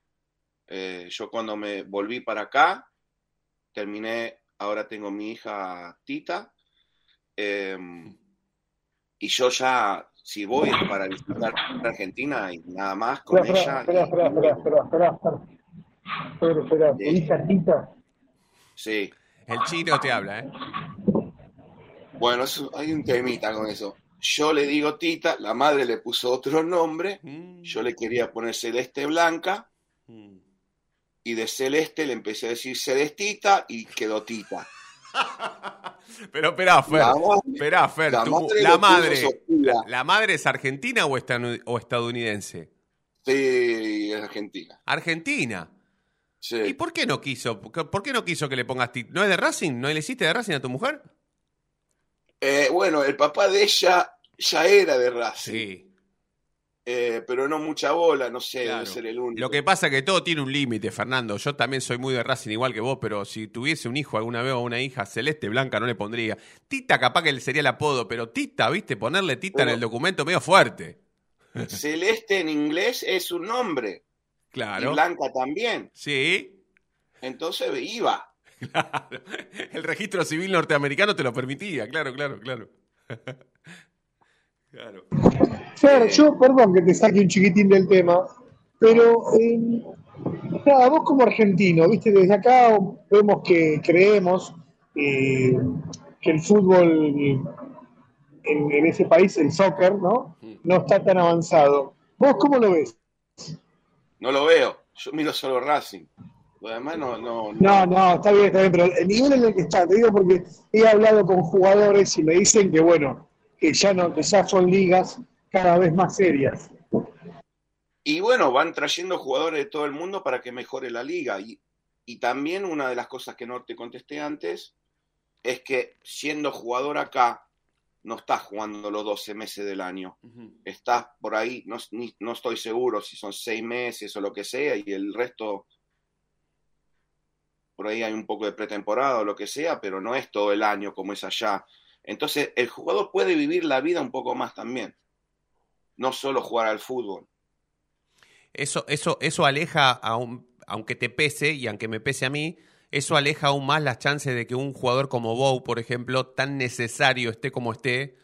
Eh, yo cuando me volví para acá, terminé, ahora tengo mi hija Tita, eh, y yo ya, si voy es para visitar Argentina y nada más con Espera, espera, ella. espera, espera, espera, espera, espera. Espera, espera, ¿tu hija Tita? Sí. El chino te habla, ¿eh? Bueno, eso- hay un temita con eso. Yo le digo Tita, la madre le puso otro nombre, yo le quería poner Celeste Blanca, y de Celeste le empecé a decir Celestita y quedó Tita. Pero esperá, Fer. La madre- esperá, Fer. la tu- madre la madre, Sofía. la, la madre es argentina o, o estadounidense? Sí, es Argentina. Argentina. ¿Y por qué no quiso? ¿Por qué no quiso que le pongas? ¿No es de Racing? ¿No le hiciste de Racing a tu mujer? Eh, bueno, el papá de ella ya era de Racing. Sí. Eh, pero no mucha bola, no sé, Claro. debe ser el único. Lo que pasa es que todo tiene un límite, Fernando. Yo también soy muy de Racing igual que vos, pero si tuviese un hijo alguna vez o una hija celeste, blanca, no le pondría. Tita capaz que sería el apodo, pero Tita, ¿viste? Ponerle Tita en el documento medio fuerte. Celeste en inglés es un nombre. Claro. Y Blanca también. Sí. Entonces iba. El registro civil norteamericano te lo permitía, claro, claro, claro. claro. Fer, yo, perdón que te saque un chiquitín del tema, pero eh, nada, vos como argentino, viste, desde acá vemos que creemos eh, que el fútbol en, en ese país, el soccer, ¿no? No está tan avanzado. ¿Vos cómo lo ves? No lo veo. Yo miro solo Racing. Lo demás no, no, No, no, está bien, está bien, pero el nivel en el que está, te digo porque he hablado con jugadores y me dicen que bueno, que ya no, que ya son ligas cada vez más serias. Y bueno, van trayendo jugadores de todo el mundo para que mejore la liga. Y, y también una de las cosas que no te contesté antes es que siendo jugador acá, no estás jugando los 12 meses del año. Estás por ahí, no, ni- no estoy seguro si son 6 meses o lo que sea, y el resto, por ahí hay un poco de pretemporada o lo que sea, pero no es todo el año como es allá. Entonces, el jugador puede vivir la vida un poco más también. No solo jugar al fútbol. Eso, eso, eso aleja, a un- aunque te pese y aunque me pese a mí, eso aleja aún más las chances de que un jugador como Bow, por ejemplo, tan necesario esté como esté,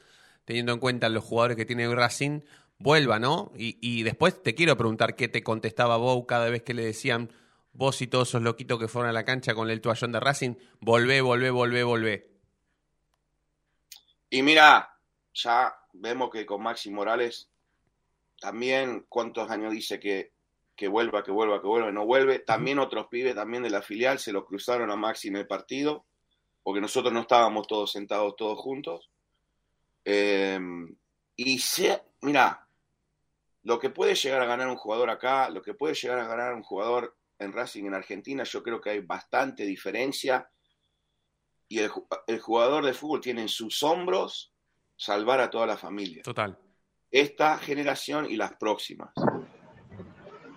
teniendo en cuenta los jugadores que tiene Racing, vuelva, ¿no? Y, y después te quiero preguntar qué te contestaba Bow cada vez que le decían, vos y todos esos loquitos que fueron a la cancha con el toallón de Racing, volvé, volvé, volvé, volvé. Y mira, ya vemos que con Maxi Morales también cuántos años dice que, que vuelva, que vuelva, que vuelva, no vuelve. También otros pibes también de la filial se lo cruzaron a Maxi en el partido, porque nosotros no estábamos todos sentados todos juntos. Eh, y se, mira, lo que puede llegar a ganar un jugador acá, lo que puede llegar a ganar un jugador en Racing en Argentina, yo creo que hay bastante diferencia. Y el, ju- el jugador de fútbol tiene en sus hombros salvar a toda la familia. Total. Esta generación y las próximas.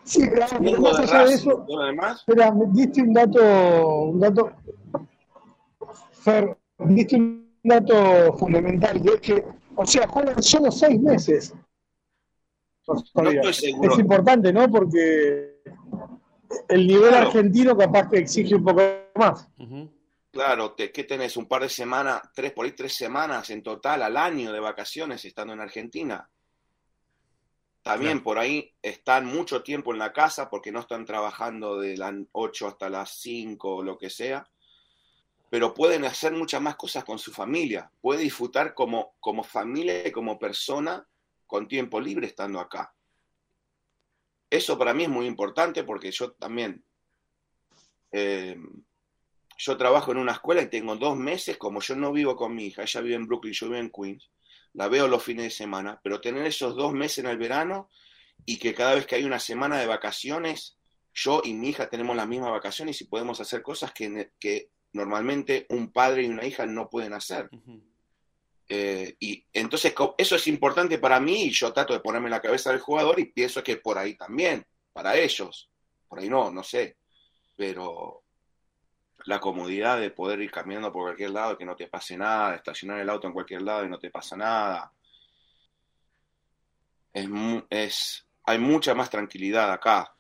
Sí, pero Siendo más allá de eso, espera, me diste un dato, un dato, Fer, diste un dato fundamental, que es que, o sea, juegan solo seis meses. Todavía. estoy seguro. Es importante, ¿no? Porque el nivel Claro. argentino capaz que exige un poco más. Claro, te, ¿qué tenés? Un par de semanas, tres por ahí, tres semanas en total al año de vacaciones estando en Argentina. También Claro. por ahí están mucho tiempo en la casa porque no están trabajando de las 8 hasta las 5 o lo que sea, pero pueden hacer muchas más cosas con su familia. Puede disfrutar como, como familia y como persona con tiempo libre estando acá. Eso para mí es muy importante porque yo también, eh, yo trabajo en una escuela y tengo dos meses, como yo no vivo con mi hija, ella vive en Brooklyn, yo vivo en Queens, la veo los fines de semana, pero tener esos dos meses en el verano y que cada vez que hay una semana de vacaciones, yo y mi hija tenemos las mismas vacaciones y podemos hacer cosas que, que normalmente un padre y una hija no pueden hacer. Eh, y entonces eso es importante para mí y yo trato de ponerme en la cabeza del jugador y pienso que por ahí también, para ellos, por ahí no, no sé, pero la comodidad de poder ir caminando por cualquier lado, que no te pase nada, estacionar el auto en cualquier lado y no te pasa nada. Es, es, hay mucha más tranquilidad acá.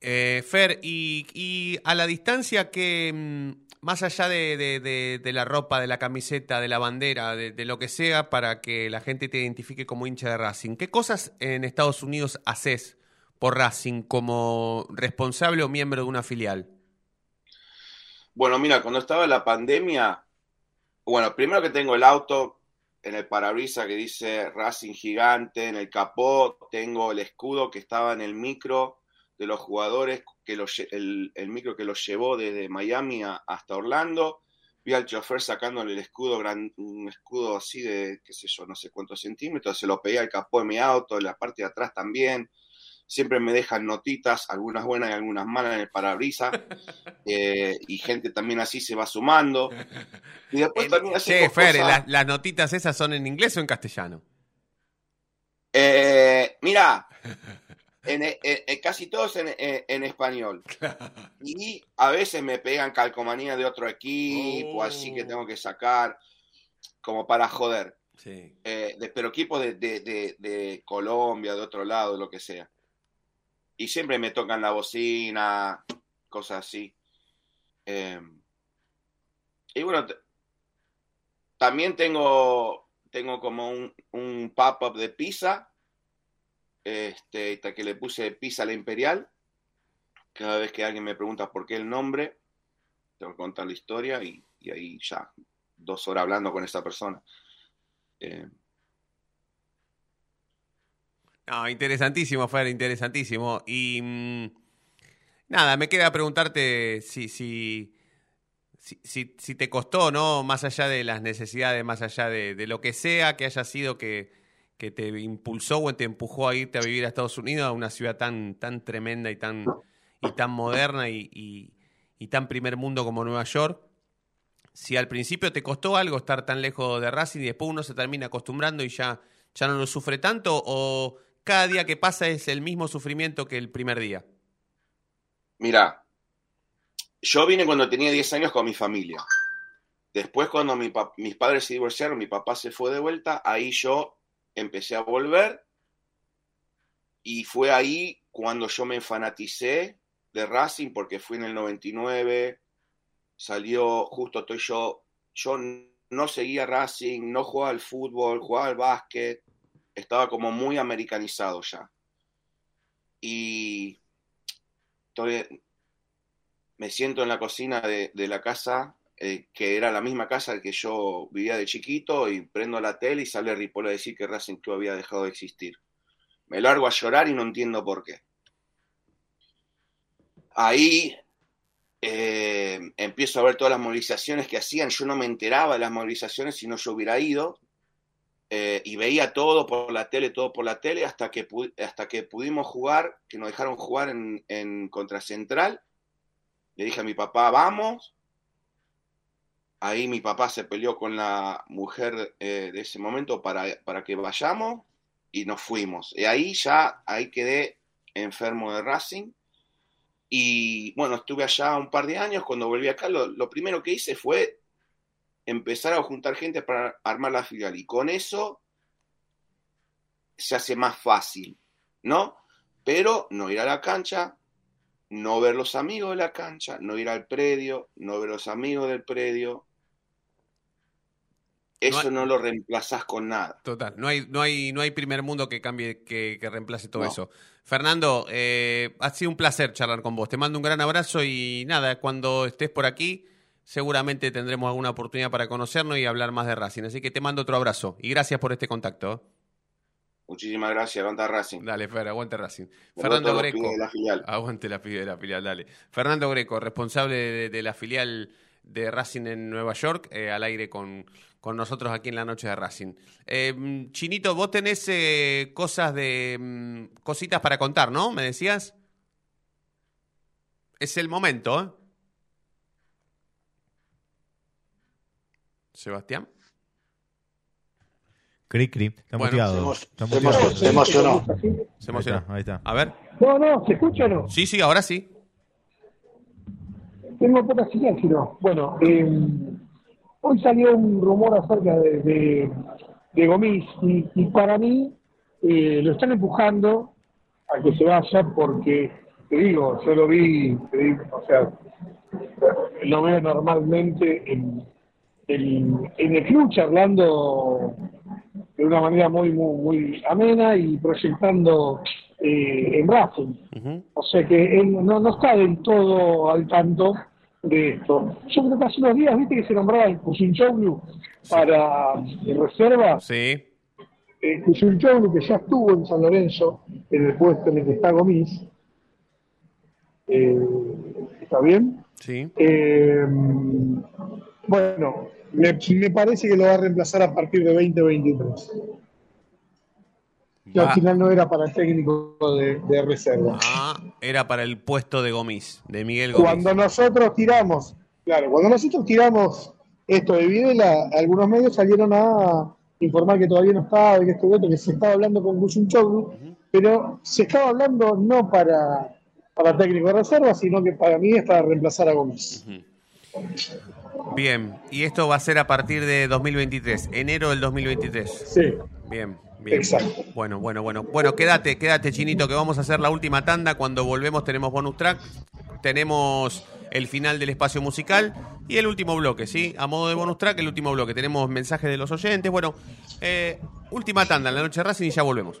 Eh, Fer, y, y a la distancia que, mm, más allá de, de- de- la ropa, de la camiseta, de la bandera, de, de lo que sea, para que la gente te identifique como hincha de Racing, ¿qué cosas en Estados Unidos haces por Racing como responsable o miembro de una filial? Bueno, mira, cuando estaba la pandemia, bueno, primero que tengo el auto en el parabrisas que dice Racing Gigante, en el capó tengo el escudo que estaba en el micro de los jugadores, que lo lle- el, micro que los llevó desde Miami hasta Orlando. Vi al chofer sacándole el escudo, un escudo así de, qué sé yo, no sé cuántos centímetros, se lo pegué al capó de mi auto, en la parte de atrás también. Siempre me dejan notitas, algunas buenas y algunas malas en el parabrisas, eh, y gente también así se va sumando. Y después también Che, Fer, cosas- ¿las, las notitas esas son en inglés o en castellano? Eh, mira, en, en- en- casi todos en, en- en español. Y a veces me pegan calcomanía de otro equipo, así que tengo que sacar como para joder. Sí. Eh, de- pero equipos de, de- de- de Colombia, de otro lado, de lo que sea. Y siempre me tocan la bocina, cosas así. Eh, y bueno, también tengo, tengo como un, un pop-up de pizza, este, que le puse pizza a la imperial. Cada vez que alguien me pregunta por qué el nombre, tengo que contar la historia y, y ahí ya dos horas hablando con esa persona. Eh, No, interesantísimo, Fer, interesantísimo. Y mm, nada, me queda preguntarte si, si, si, si- te costó, ¿no? Más allá de las necesidades, más allá de, de lo que sea que haya sido que, que te impulsó o te empujó a irte a vivir a Estados Unidos, a una ciudad tan, tan tremenda y tan, y tan moderna y, y- y tan primer mundo como Nueva York. Si al principio te costó algo estar tan lejos de Racing y después uno se termina acostumbrando y ya, ya no lo sufre tanto, o cada día que pasa es el mismo sufrimiento que el primer día. Mira, yo vine cuando tenía 10 años con mi familia. Después, cuando mis padres se divorciaron, mi papá se fue de vuelta, ahí yo empecé a volver. Y fue ahí cuando yo me fanaticé de Racing, porque fui en el 99, salió, justo estoy yo, yo no seguía Racing, no jugaba al fútbol, jugaba al básquet, estaba como muy americanizado ya. Y estoy- me siento en la cocina de, de la casa, eh, que era la misma casa que yo vivía de chiquito, y prendo la tele y sale Ripoll a decir que Racing Club había dejado de existir. Me largo a llorar y no entiendo por qué. Ahí eh, empiezo a ver todas las movilizaciones que hacían. Yo no me enteraba de las movilizaciones si no yo hubiera ido. Eh, y veía todo por la tele, todo por la tele, hasta que, hasta que pudimos jugar, que nos dejaron jugar en, en Contra Central. Le dije a mi papá, vamos. Ahí mi papá se peleó con la mujer eh, de ese momento para, para que vayamos y nos fuimos. Y ahí ya, ahí quedé enfermo de Racing. Y bueno, estuve allá un par de años. Cuando volví acá, lo, lo primero que hice fue empezar a juntar gente para armar la filial. Y con eso se hace más fácil, ¿no? Pero no ir a la cancha, no ver los amigos de la cancha, no ir al predio, no ver los amigos del predio. Eso hay- no, lo reemplazás con nada. Total, no hay, no hay, no hay primer mundo que cambie, que, que reemplace todo No. eso. Fernando, eh, ha sido un placer charlar con vos. Te mando un gran abrazo y nada, cuando estés por aquí, seguramente tendremos alguna oportunidad para conocernos y hablar más de Racing. Así que te mando otro abrazo y gracias por este contacto. Muchísimas gracias, levanta Racing. Dale, Fer, aguante Racing. Me Fernando Greco. la filial. Aguante la de la filial, dale. Fernando Greco, responsable de, de la filial de Racing en Nueva York, eh, al aire con, con nosotros aquí en la noche de Racing. Eh, Chinito, vos tenés eh, cosas de. mm, cositas para contar, ¿no? ¿Me decías? Es el momento, ¿eh? Sebastián. Cri, cri. Está Bueno, muteado. se Está emo- muteado. se emocionó. Se Ahí emocionó. está, ahí está. A ver. No, no, ¿se escucha o no? Sí, sí, ahora sí. Tengo poca señal, si no. Bueno, eh, hoy salió un rumor acerca de, de, de Gomis y, y para mí eh, lo están empujando a que se vaya porque, te digo, yo lo vi, te digo, o sea, lo veo normalmente en, en, en el club charlando de una manera muy, muy, muy amena y proyectando eh, en Racing. O sea que él no, no está del todo al tanto de esto. Yo creo que hace unos días, viste que se nombraba el Kusinchoglu para eh, reserva. Sí. Kusinchoglu que ya estuvo en San Lorenzo, en el puesto en el que está Gomis. Eh, ¿Está bien? Sí. Eh, bueno, me, me parece que lo va a reemplazar a partir de 2023. que al final no era para el técnico de, de reserva. Ah, era para el puesto de Gomis, de Miguel Gomis. Cuando nosotros tiramos, claro, cuando nosotros tiramos esto de Videla, algunos medios salieron a informar que todavía no estaba, que esto que se estaba hablando con Guyunchoglu, pero se estaba hablando no para, para técnico de reserva, sino que para mí es para reemplazar a Gómez. Bien, y esto va a ser a partir de 2023, enero del 2023. Sí. Bien, bien. Exacto. Bueno, bueno, bueno. Bueno, quédate, quédate, Chinito, que vamos a hacer la última tanda. Cuando volvemos tenemos bonus track, tenemos el final del espacio musical y el último bloque, ¿sí? A modo de bonus track, el último bloque. Tenemos mensajes de los oyentes. Bueno, eh, última tanda en la noche de Racing y ya volvemos.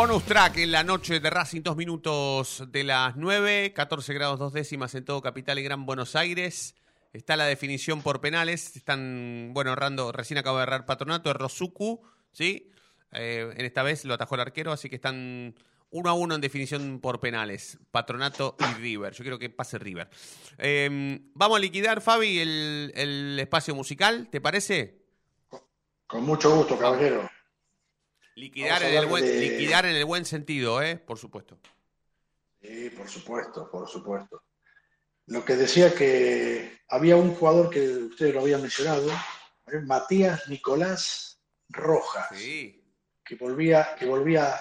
Bonus track en la noche de Racing, dos minutos de las 9, 14 grados dos décimas en todo Capital y Gran Buenos Aires. Está la definición por penales. Están, bueno, errando, recién acaba de errar Patronato, erró Suku, ¿sí? Eh, en esta vez lo atajó el arquero, así que están Uno a uno en definición por penales. Patronato y River. Yo quiero que pase River. Eh, vamos a liquidar, Fabi, el, el espacio musical, ¿te parece? Con mucho gusto, caballero. Liquidar en, el buen, de- liquidar en el buen sentido, ¿eh? Por supuesto. Sí, por supuesto, por supuesto. Lo que decía que había un jugador que ustedes lo habían mencionado, ¿eh? Matías Nicolás Rojas, que volvía, que volvía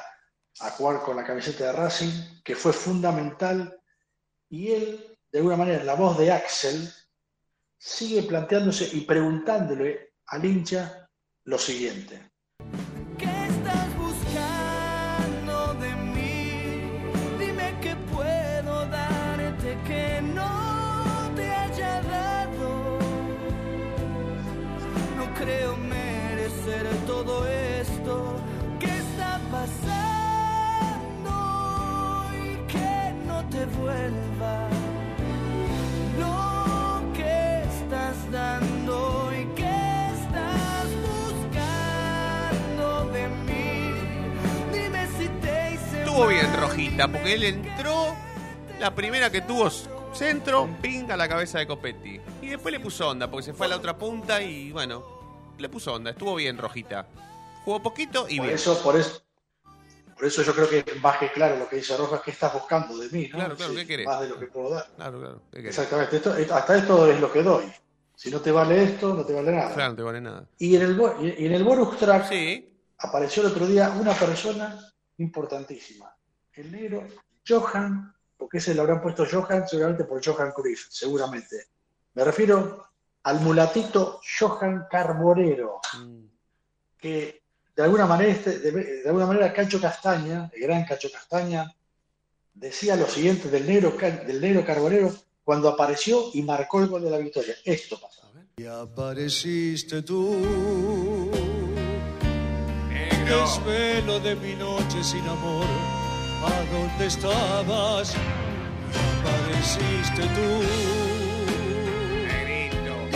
a jugar con la camiseta de Racing, que fue fundamental, y él, de alguna manera, la voz de Axel, sigue planteándose y preguntándole al hincha lo siguiente. Estuvo bien. Rojita, porque él entró, la primera que tuvo centro, pinga la cabeza de Copetti. Y después le puso onda, porque se fue a la otra punta y bueno, le puso onda. Estuvo bien Rojita. Jugó poquito y Por bien. eso, por eso, por eso yo creo que baje claro lo que dice Rojas, ¿qué estás buscando de mí? ¿no? Claro, claro, Sí, ¿qué querés? Más de lo que puedo dar. Claro, claro. ¿qué querés? Exactamente, esto- esto- hasta esto es lo que doy. Si no te vale esto, no te vale nada. Claro, no te vale nada. Y en el, y en el bonus track apareció el otro día una persona importantísima, el negro Johan, porque ese le habrán puesto Johan seguramente por Johan Cruyff, seguramente. Me refiero al mulatito Johan Carbonero, que de alguna manera, este- de, de alguna manera Cacho Castaña, el gran Cacho Castaña, decía lo siguiente del negro, del negro Carbonero cuando apareció y marcó el gol de la victoria. Esto pasó. Y apareciste tú, desvelo de mi noche sin amor. ¿A dónde estabas? Apareciste tú.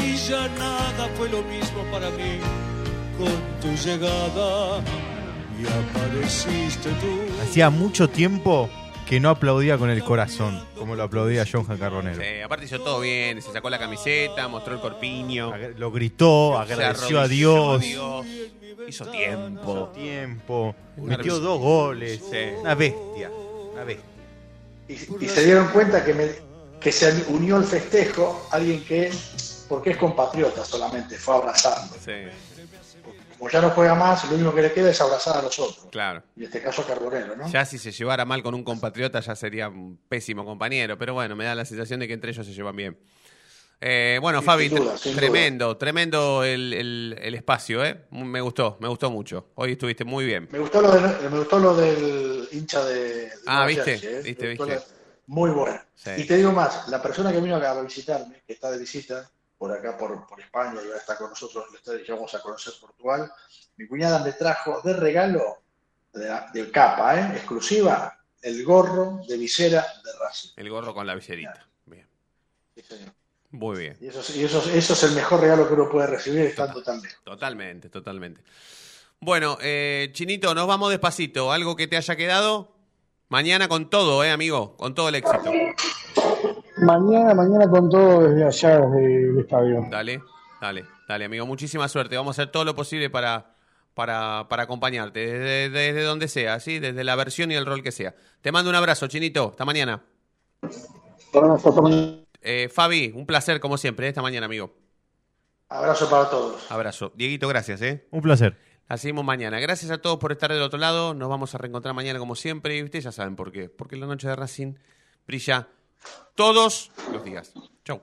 Y ya nada fue lo mismo para mí con tu llegada. Y apareciste tú. Hacía mucho tiempo que no aplaudía con el corazón, como lo aplaudía Johan Carbonero. Sí, aparte hizo todo bien, se sacó la camiseta, mostró el corpiño. Lo gritó, Se agradeció a arrodilló Dios. Hizo tiempo. Tiempo. Una Metió dos goles. Sí. Una bestia. Una bestia. Y, y se dieron cuenta que, me- que se unió al festejo alguien que, porque es compatriota solamente, fue abrazando. Como ya no juega más, lo único que le queda es abrazar a los otros. Claro. En este caso a Carbonero, ¿no? Ya si se llevara mal con un compatriota ya sería un pésimo compañero, pero bueno, me da la sensación de que entre ellos se llevan bien. Eh, bueno, Fabi, duda, tremendo, tremendo el, el- el espacio, ¿eh? Me gustó, me gustó mucho. Hoy estuviste muy bien. Me gustó lo, de- me gustó lo del hincha de, de Ah, ¿viste? ¿eh? ¿Viste, viste? la- Muy bueno. Sí. Y te digo más, la persona que vino acá a visitarme, que está de visita por acá, por, por España, y ahora está con nosotros, le está- que vamos a conocer Portugal, mi cuñada me trajo de regalo de del capa, ¿eh? exclusiva, el gorro de visera de Racing. El gorro con la viserita. Bien. Muy bien. Y, eso, es- y eso, es- eso es el mejor regalo que uno puede recibir estando tan lejos. Totalmente, totalmente. Bueno, eh, Chinito, nos vamos despacito. ¿Algo que te haya quedado? Mañana con todo, ¿eh, amigo? Con todo el éxito. Mañana, mañana con todo desde allá, desde el estadio. Dale, dale, dale, amigo. Muchísima suerte. Vamos a hacer todo lo posible para, para, para acompañarte, desde, desde donde sea, ¿sí? Desde la versión y el rol que sea. Te mando un abrazo, Chinito. Hasta mañana. Eh, Fabi, un placer como siempre, ¿eh? esta mañana, amigo. Abrazo para todos. Abrazo. Dieguito, gracias, ¿eh? Un placer. La seguimos mañana. Gracias a todos por estar del otro lado. Nos vamos a reencontrar mañana como siempre. Y ustedes ya saben por qué. Porque la noche de Racing brilla todos los días. Chau.